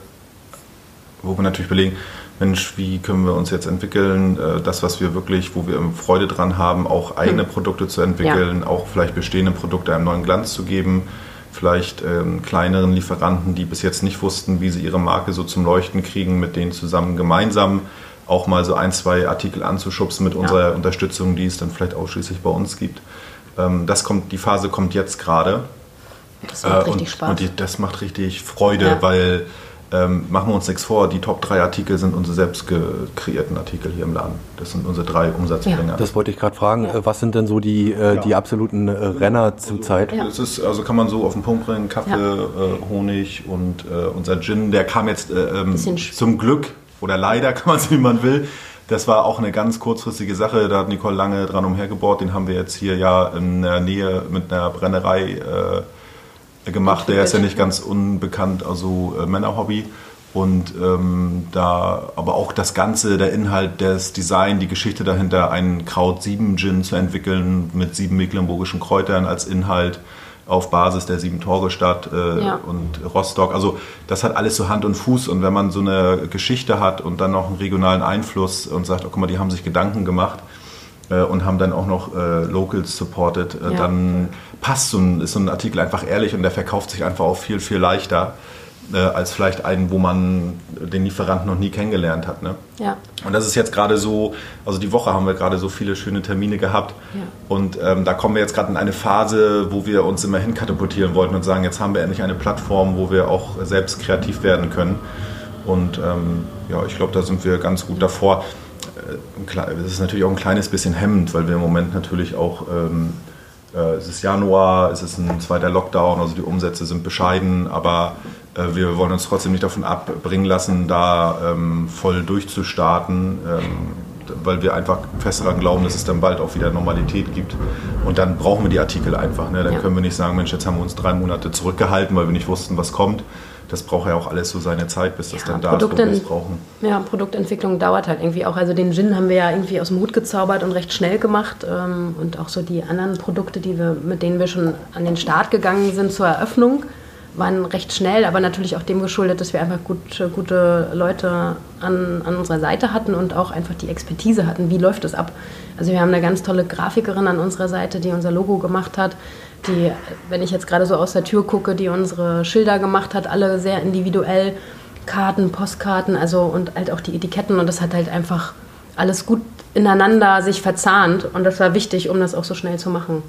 wo wir natürlich überlegen, Mensch, wie können wir uns jetzt entwickeln, äh, das, was wir wirklich, wo wir Freude dran haben, auch eigene hm. Produkte zu entwickeln, ja. auch vielleicht bestehende Produkte einem neuen Glanz zu geben, vielleicht ähm, kleineren Lieferanten, die bis jetzt nicht wussten, wie sie ihre Marke so zum Leuchten kriegen, mit denen zusammen gemeinsam auch mal so ein, zwei Artikel anzuschubsen mit unserer ja. Unterstützung, die es dann vielleicht ausschließlich bei uns gibt. Ähm, das kommt, die Phase kommt jetzt gerade. Das macht äh, richtig Spaß. Und die, das macht richtig Freude, ja. weil ähm, machen wir uns nichts vor, die Top 3 Artikel sind unsere selbst kreierten Artikel hier im Laden. Das sind unsere drei Umsatzbringer. Ja. Das wollte ich gerade fragen. Ja. Was sind denn so die, äh, die absoluten äh, Renner zurzeit? Also, es ist, also kann man so auf den Punkt bringen, Kaffee, äh, Honig und äh, unser Gin, der kam jetzt äh, ähm, zum Glück oder leider, kann man es wie man will. Das war auch eine ganz kurzfristige Sache. Da hat Nicole lange dran umhergebohrt. Den haben wir jetzt hier ja in der Nähe mit einer Brennerei äh, gemacht. Der ist ja nicht ganz unbekannt, also äh, Männerhobby. Und ähm, da aber auch das Ganze, der Inhalt, das Design, die Geschichte dahinter, einen Kraut 7 Gin zu entwickeln mit sieben mecklenburgischen Kräutern als Inhalt auf Basis der sieben Tore Stadt äh, ja. und Rostock. Also das hat alles so Hand und Fuß und wenn man so eine Geschichte hat und dann noch einen regionalen Einfluss und sagt, oh guck mal, die haben sich Gedanken gemacht äh, und haben dann auch noch äh, Locals supported, äh, ja. dann passt so ein, ist so ein Artikel einfach ehrlich und der verkauft sich einfach auch viel, viel leichter äh, als vielleicht einen, wo man den Lieferanten noch nie kennengelernt hat. Ne? Ja. Und das ist jetzt gerade so, also die Woche haben wir gerade so viele schöne Termine gehabt ja. und ähm, da kommen wir jetzt gerade in eine Phase, wo wir uns immer hinkatapultieren wollten und sagen, jetzt haben wir endlich eine Plattform, wo wir auch selbst kreativ werden können. Und ähm, ja, ich glaube, da sind wir ganz gut davor. Äh, es ist natürlich auch ein kleines bisschen hemmend, weil wir im Moment natürlich auch ähm, äh, es ist Januar, es ist ein zweiter Lockdown, also die Umsätze sind bescheiden, aber wir wollen uns trotzdem nicht davon abbringen lassen, da ähm, voll durchzustarten, ähm, weil wir einfach fest daran glauben, dass es dann bald auch wieder Normalität gibt. Und dann brauchen wir die Artikel einfach. Ne? Dann ja. können wir nicht sagen, Mensch, jetzt haben wir uns drei Monate zurückgehalten, weil wir nicht wussten, was kommt. Das braucht ja auch alles so seine Zeit, bis das ja, dann da Produkte, ist, wo wir es brauchen. Ja, Produktentwicklung dauert halt irgendwie auch. Also den Gin haben wir ja irgendwie aus dem Hut gezaubert und recht schnell gemacht. Ähm, und auch so die anderen Produkte, die wir, mit denen wir schon an den Start gegangen sind zur Eröffnung waren recht schnell, aber natürlich auch dem geschuldet, dass wir einfach gut, gute Leute an, an unserer Seite hatten und auch einfach die Expertise hatten, wie läuft es ab. Also wir haben eine ganz tolle Grafikerin an unserer Seite, die unser Logo gemacht hat, die, wenn ich jetzt gerade so aus der Tür gucke, die unsere Schilder gemacht hat, alle sehr individuell, Karten, Postkarten, also und halt auch die Etiketten und das hat halt einfach alles gut ineinander sich verzahnt. Und das war wichtig, um das auch so schnell zu machen.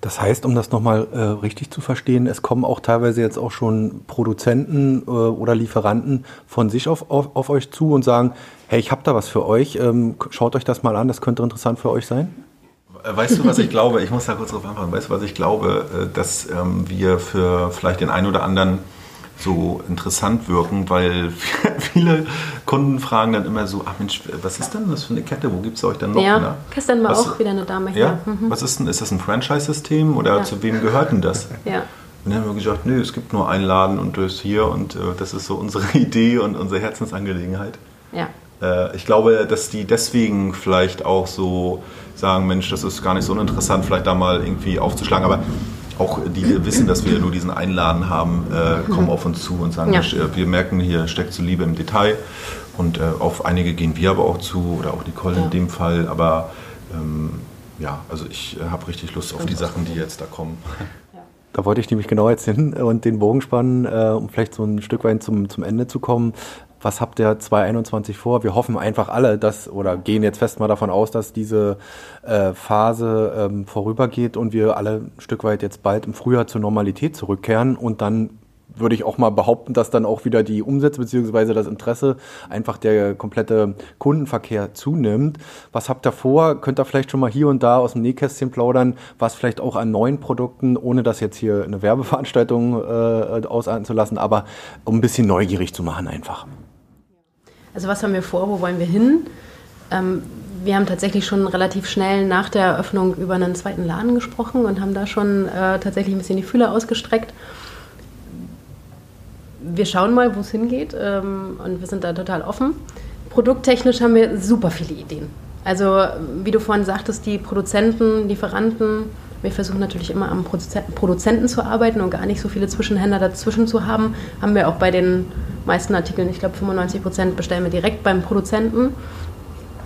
Das heißt, um das nochmal äh, richtig zu verstehen, es kommen auch teilweise jetzt auch schon Produzenten äh, oder Lieferanten von sich auf, auf, auf, euch zu und sagen, hey, ich habe da was für euch, ähm, schaut euch das mal an, das könnte interessant für euch sein? Weißt du, was ich glaube? Ich muss da kurz drauf antworten. Weißt du, was ich glaube? Äh, dass ähm, wir für vielleicht den einen oder anderen so interessant wirken, weil viele Kunden fragen dann immer so, ach Mensch, was ist denn das für eine Kette? Wo gibt es euch denn noch? Ja, ne? gestern war was, auch wieder eine Dame hier. Ja? Mhm. Was ist denn, ist das ein Franchise-System oder ja. zu wem gehört denn das? Ja. Und dann haben wir gesagt, nö, es gibt nur einen Laden und das hier und äh, das ist so unsere Idee und unsere Herzensangelegenheit. Ja. Äh, ich glaube, dass die deswegen vielleicht auch so sagen, Mensch, das ist gar nicht so uninteressant, vielleicht da mal irgendwie aufzuschlagen, aber auch die wissen, dass wir nur diesen Einladen haben, äh, kommen auf uns zu und sagen, ja. wir merken, hier steckt so Liebe im Detail. Und äh, auf einige gehen wir aber auch zu, oder auch Nicole ja. in dem Fall. Aber ähm, ja, also ich äh, habe richtig Lust auf die Sachen, die jetzt da kommen. Da wollte ich nämlich genau jetzt hin und den Bogen spannen, äh, um vielleicht so ein Stück weit zum, zum Ende zu kommen was habt ihr 2021 vor? Wir hoffen einfach alle, dass oder gehen jetzt fest mal davon aus, dass diese äh, Phase ähm, vorübergeht und wir alle ein Stück weit jetzt bald im Frühjahr zur Normalität zurückkehren und dann würde ich auch mal behaupten, dass dann auch wieder die Umsätze bzw. das Interesse einfach der komplette Kundenverkehr zunimmt. Was habt ihr vor? Könnt ihr vielleicht schon mal hier und da aus dem Nähkästchen plaudern, was vielleicht auch an neuen Produkten, ohne das jetzt hier eine Werbeveranstaltung äh, ausarten zu lassen, aber um ein bisschen neugierig zu machen einfach. Also was haben wir vor, wo wollen wir hin? Ähm, wir haben tatsächlich schon relativ schnell nach der Eröffnung über einen zweiten Laden gesprochen und haben da schon äh, tatsächlich ein bisschen die Fühler ausgestreckt. Wir schauen mal, wo es hingeht ähm, und wir sind da total offen. Produkttechnisch haben wir super viele Ideen. Also wie du vorhin sagtest, die Produzenten, Lieferanten, wir versuchen natürlich immer am Produzenten zu arbeiten und gar nicht so viele Zwischenhändler dazwischen zu haben. Haben wir auch bei den meisten Artikeln, ich glaube 95 Prozent bestellen wir direkt beim Produzenten.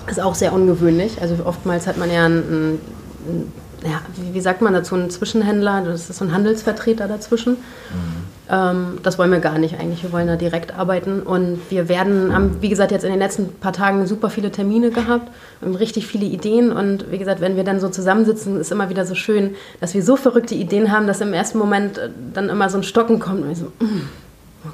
Ist auch sehr ungewöhnlich. Also oftmals hat man ja einen, einen ja, wie, sagt man dazu, einen Zwischenhändler, das ist so ein Handelsvertreter dazwischen. Mhm. Ähm, das wollen wir gar nicht eigentlich. Wir wollen da direkt arbeiten. Und wir werden, haben, wie gesagt, jetzt in den letzten paar Tagen super viele Termine gehabt und richtig viele Ideen. Und wie gesagt, wenn wir dann so zusammensitzen, ist immer wieder so schön, dass wir so verrückte Ideen haben, dass im ersten Moment äh, dann immer so ein Stocken kommt und ich so, mm,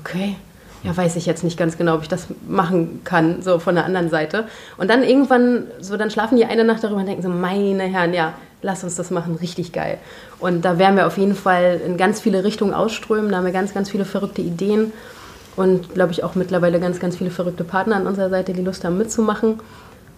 okay. Ja, weiß ich jetzt nicht ganz genau, ob ich das machen kann, so von der anderen Seite. Und dann irgendwann, so dann schlafen die eine Nacht darüber und denken so, meine Herren, ja, lass uns das machen, richtig geil. Und da werden wir auf jeden Fall in ganz viele Richtungen ausströmen, da haben wir ganz, ganz viele verrückte Ideen und glaube ich auch mittlerweile ganz, ganz viele verrückte Partner an unserer Seite, die Lust haben mitzumachen.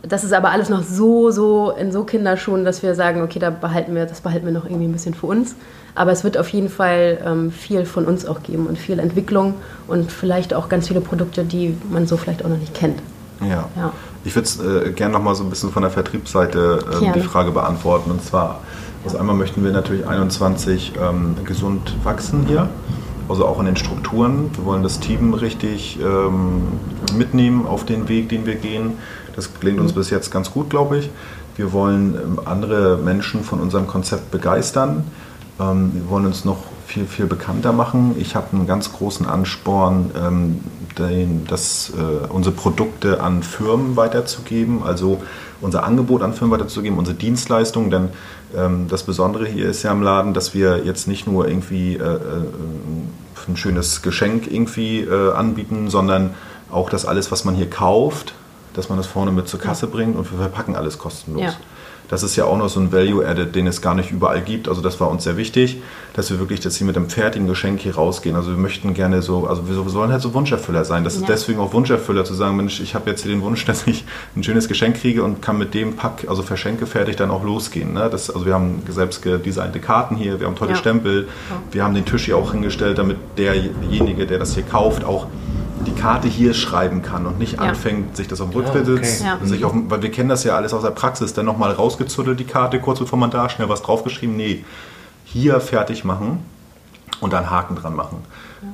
Das ist aber alles noch so, so in so Kinderschuhen, dass wir sagen, okay, da behalten wir, das behalten wir noch irgendwie ein bisschen für uns. Aber es wird auf jeden Fall ähm, viel von uns auch geben und viel Entwicklung und vielleicht auch ganz viele Produkte, die man so vielleicht auch noch nicht kennt. Ja. ja. Ich würde äh, gerne noch mal so ein bisschen von der Vertriebsseite äh, die Frage beantworten. Und zwar, also einmal möchten wir natürlich 21 ähm, gesund wachsen hier, also auch in den Strukturen. Wir wollen das Team richtig ähm, mitnehmen auf den Weg, den wir gehen. Das gelingt uns mhm. bis jetzt ganz gut, glaube ich. Wir wollen ähm, andere Menschen von unserem Konzept begeistern. Ähm, wir wollen uns noch viel, viel bekannter machen. Ich habe einen ganz großen Ansporn, ähm, den, das, äh, unsere Produkte an Firmen weiterzugeben, also unser Angebot an Firmen weiterzugeben, unsere Dienstleistungen, denn ähm, das Besondere hier ist ja im Laden, dass wir jetzt nicht nur irgendwie äh, äh, ein schönes Geschenk irgendwie äh, anbieten, sondern auch das alles, was man hier kauft, dass man das vorne mit zur Kasse bringt und wir verpacken alles kostenlos. Ja. Das ist ja auch noch so ein Value-Added, den es gar nicht überall gibt. Also das war uns sehr wichtig, dass wir wirklich, dass sie mit einem fertigen Geschenk hier rausgehen. Also wir möchten gerne so, also wir sollen halt so Wunscherfüller sein. Das ja. ist deswegen auch Wunscherfüller zu sagen, Mensch, ich habe jetzt hier den Wunsch, dass ich ein schönes Geschenk kriege und kann mit dem Pack, also Verschenke fertig dann auch losgehen. Ne? Das, also wir haben selbst gedesignte Karten hier, wir haben tolle ja. Stempel, wir haben den Tisch hier auch hingestellt, damit derjenige, der das hier kauft, auch die Karte hier schreiben kann und nicht ja. anfängt, sich das auf dem Rücksitz, ja, okay. ja. weil wir kennen das ja alles aus der Praxis, dann nochmal rausgezuddelt die Karte, kurz bevor man da schnell was draufgeschrieben, nee, hier fertig machen und dann Haken dran machen.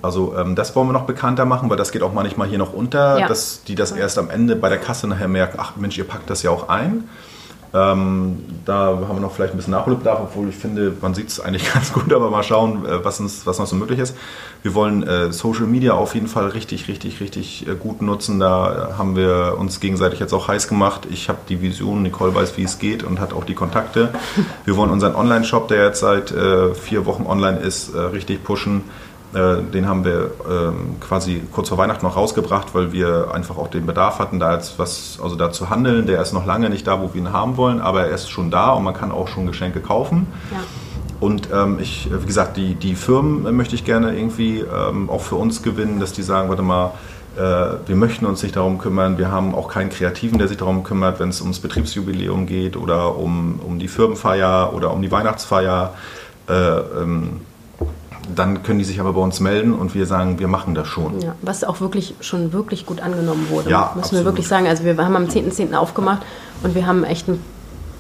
Also ähm, das wollen wir noch bekannter machen, weil das geht auch manchmal hier noch unter, dass die das erst am Ende bei der Kasse nachher merken, ach Mensch, ihr packt das ja auch ein. Ähm, da haben wir noch vielleicht ein bisschen Nachholbedarf, obwohl ich finde, man sieht es eigentlich ganz gut, aber mal schauen, äh, was, uns, was noch so möglich ist. Wir wollen äh, Social Media auf jeden Fall richtig, richtig, richtig äh, gut nutzen. Da haben wir uns gegenseitig jetzt auch heiß gemacht. Ich habe die Vision, Nicole weiß, wie es geht und hat auch die Kontakte. Wir wollen unseren Online-Shop, der jetzt seit äh, vier Wochen online ist, äh, richtig pushen. Äh, den haben wir ähm, quasi kurz vor Weihnachten noch rausgebracht, weil wir einfach auch den Bedarf hatten, da jetzt was, also da zu handeln. Der ist noch lange nicht da, wo wir ihn haben wollen, aber er ist schon da und man kann auch schon Geschenke kaufen. Ja. Und ähm, ich, wie gesagt, die, die Firmen möchte ich gerne irgendwie ähm, auch für uns gewinnen, dass die sagen, warte mal, äh, wir möchten uns nicht darum kümmern. Wir haben auch keinen Kreativen, der sich darum kümmert, wenn es ums Betriebsjubiläum geht oder um, um die Firmenfeier oder um die Weihnachtsfeier. Äh, ähm, dann können die sich aber bei uns melden und wir sagen, wir machen das schon. Ja, was auch wirklich schon wirklich gut angenommen wurde, ja, müssen absolut. wir wirklich sagen. Also wir haben am 10.10. .10. aufgemacht und wir haben echt ein,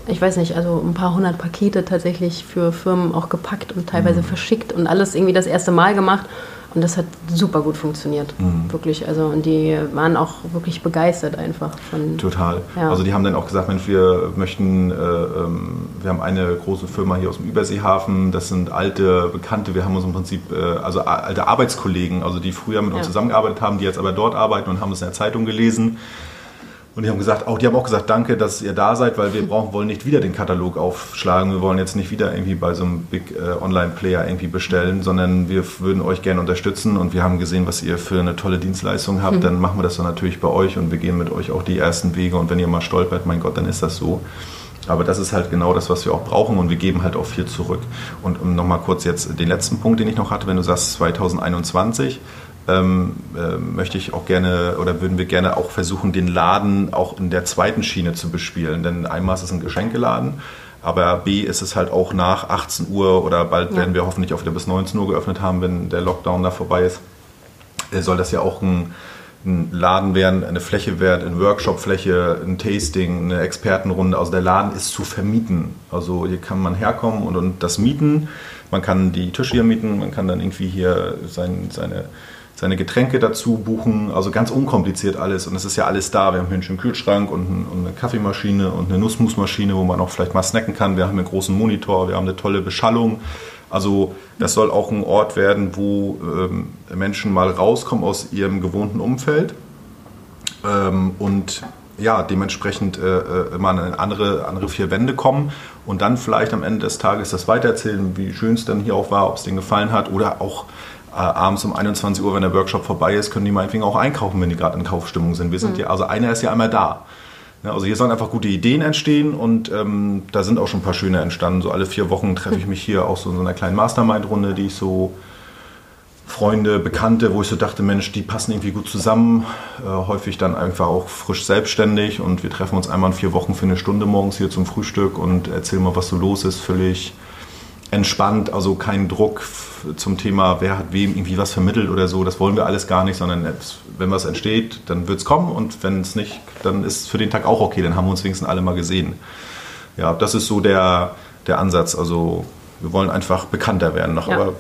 ich weiß nicht, also ein paar hundert Pakete tatsächlich für Firmen auch gepackt und teilweise mhm. verschickt und alles irgendwie das erste Mal gemacht. Und das hat super gut funktioniert, mhm. wirklich. Also und die waren auch wirklich begeistert einfach von. Total. Ja. Also die haben dann auch gesagt, Mensch, wir möchten, äh, ähm, wir haben eine große Firma hier aus dem Überseehafen. Das sind alte Bekannte. Wir haben uns im Prinzip, äh, also alte Arbeitskollegen, also die früher mit uns ja. zusammengearbeitet haben, die jetzt aber dort arbeiten und haben das in der Zeitung gelesen. Und die haben gesagt, auch die haben auch gesagt, danke, dass ihr da seid, weil wir brauchen, wollen nicht wieder den Katalog aufschlagen. Wir wollen jetzt nicht wieder irgendwie bei so einem Big äh, Online-Player irgendwie bestellen, sondern wir würden euch gerne unterstützen und wir haben gesehen, was ihr für eine tolle Dienstleistung habt. Mhm. Dann machen wir das dann natürlich bei euch und wir gehen mit euch auch die ersten Wege. Und wenn ihr mal stolpert, mein Gott, dann ist das so. Aber das ist halt genau das, was wir auch brauchen und wir geben halt auch viel zurück. Und um nochmal kurz jetzt den letzten Punkt, den ich noch hatte, wenn du sagst 2021, ähm, äh, möchte ich auch gerne oder würden wir gerne auch versuchen, den Laden auch in der zweiten Schiene zu bespielen. Denn einmal ist es ein Geschenkeladen, aber B ist es halt auch nach 18 Uhr oder bald ja. werden wir hoffentlich auch wieder bis 19 Uhr geöffnet haben, wenn der Lockdown da vorbei ist. Äh, soll das ja auch ein, ein Laden werden, eine Fläche werden, eine Workshopfläche, ein Tasting, eine Expertenrunde. Also der Laden ist zu vermieten. Also hier kann man herkommen und, und das mieten. Man kann die Tische hier mieten, man kann dann irgendwie hier sein, seine seine Getränke dazu buchen, also ganz unkompliziert alles. Und es ist ja alles da. Wir haben hier einen schönen Kühlschrank und, eine Kaffeemaschine und eine Nussmusmaschine, wo man auch vielleicht mal snacken kann. Wir haben einen großen Monitor, wir haben eine tolle Beschallung. Also das soll auch ein Ort werden, wo ähm, Menschen mal rauskommen aus ihrem gewohnten Umfeld ähm, und ja, dementsprechend äh, äh immer an andere, andere vier Wände kommen und dann vielleicht am Ende des Tages das weitererzählen, wie schön es dann hier auch war, ob es denen gefallen hat oder auch abends um 21 Uhr, wenn der Workshop vorbei ist, können die meinetwegen auch einkaufen, wenn die gerade in Kaufstimmung sind. Wir sind mhm. ja, also einer ist ja einmal da. Also hier sollen einfach gute Ideen entstehen und ähm, da sind auch schon ein paar schöne entstanden. So alle vier Wochen treffe ich mich hier auch so in so einer kleinen Mastermind-Runde, die ich so Freunde, Bekannte, wo ich so dachte, Mensch, die passen irgendwie gut zusammen. Äh, häufig dann einfach auch frisch selbstständig und wir treffen uns einmal in vier Wochen für eine Stunde morgens hier zum Frühstück und erzählen mal, was so los ist. Völlig entspannt, also kein Druck zum Thema, wer hat wem irgendwie was vermittelt oder so. Das wollen wir alles gar nicht, sondern wenn was entsteht, dann wird es kommen und wenn es nicht, dann ist es für den Tag auch okay, dann haben wir uns wenigstens alle mal gesehen. Ja, das ist so der, der Ansatz. Also wir wollen einfach bekannter werden noch, ja. aber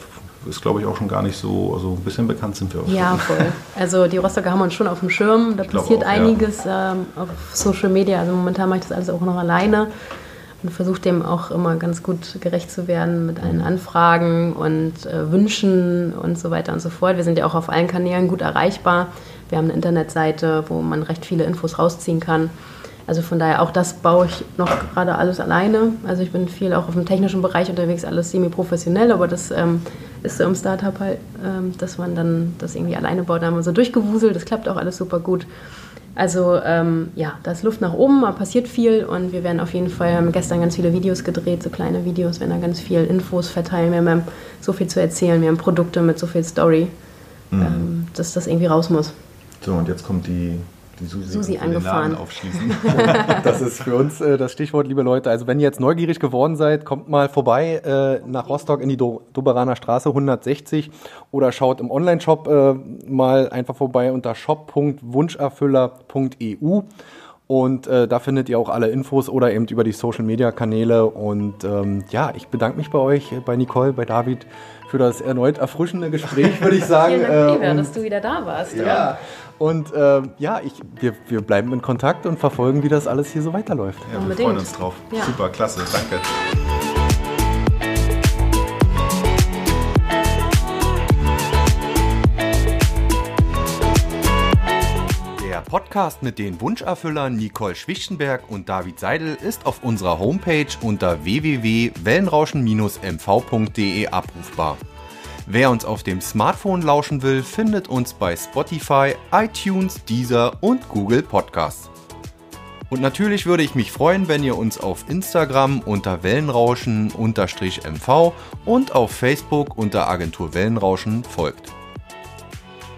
ist, glaube ich, auch schon gar nicht so, also ein bisschen bekannt sind wir auch. Ja, voll. Also die Rostocker haben uns schon auf dem Schirm, da passiert auch, einiges ja. ähm, auf Social Media. Also momentan mache ich das alles auch noch alleine versuche dem auch immer ganz gut gerecht zu werden mit allen Anfragen und äh, Wünschen und so weiter und so fort. Wir sind ja auch auf allen Kanälen gut erreichbar. Wir haben eine Internetseite, wo man recht viele Infos rausziehen kann. Also von daher, auch das baue ich noch gerade alles alleine. Also ich bin viel auch auf dem technischen Bereich unterwegs, alles semi-professionell, aber das ähm, ist so im Startup halt, ähm, dass man dann das irgendwie alleine baut. Da haben wir so durchgewuselt, das klappt auch alles super gut. Also ähm, ja, da ist Luft nach oben, da passiert viel und wir werden auf jeden Fall, haben gestern ganz viele Videos gedreht, so kleine Videos, werden da ganz viel Infos verteilen. Wir haben so viel zu erzählen, wir haben Produkte mit so viel Story, mhm. ähm, dass das irgendwie raus muss. So, und jetzt kommt die die Susi, Susi angefahren. das ist für uns äh, das Stichwort, liebe Leute. Also wenn ihr jetzt neugierig geworden seid, kommt mal vorbei äh, nach Rostock in die Do Doberaner Straße 160 oder schaut im Online-Shop äh, mal einfach vorbei unter shop.wunscherfüller.eu. Und äh, da findet ihr auch alle Infos oder eben über die Social Media Kanäle. Und ähm, ja, ich bedanke mich bei euch, bei Nicole, bei David, für das erneut erfrischende Gespräch, würde ich sagen. Vielen Dank, Äh, und- dass du wieder da warst. ja. Und ähm, ja, ich, wir, wir bleiben in Kontakt und verfolgen, wie das alles hier so weiterläuft. Ja, wir Unbedingt. freuen uns drauf. Ja. Super, klasse, danke. Podcast mit den Wunscherfüllern Nicole Schwichtenberg und David Seidel ist auf unserer Homepage unter www.wellenrauschen-mv.de abrufbar. Wer uns auf dem Smartphone lauschen will, findet uns bei Spotify, iTunes, Deezer und Google Podcasts. Und natürlich würde ich mich freuen, wenn ihr uns auf Instagram unter Wellenrauschen-MV und auf Facebook unter Agentur Wellenrauschen folgt.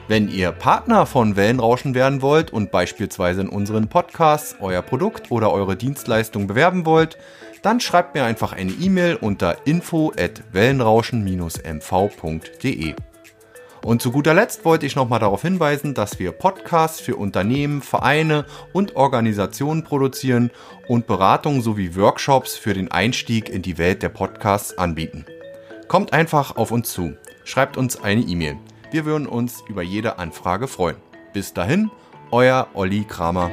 Wenn ihr Partner von Wellenrauschen werden wollt und beispielsweise in unseren Podcasts euer Produkt oder eure Dienstleistung bewerben wollt, dann schreibt mir einfach eine E-Mail unter info at wellenrauschen-mv.de. Und zu guter Letzt wollte ich nochmal darauf hinweisen, dass wir Podcasts für Unternehmen, Vereine und Organisationen produzieren und Beratungen sowie Workshops für den Einstieg in die Welt der Podcasts anbieten. Kommt einfach auf uns zu. Schreibt uns eine E-Mail. Wir würden uns über jede Anfrage freuen. Bis dahin, euer Olli Kramer.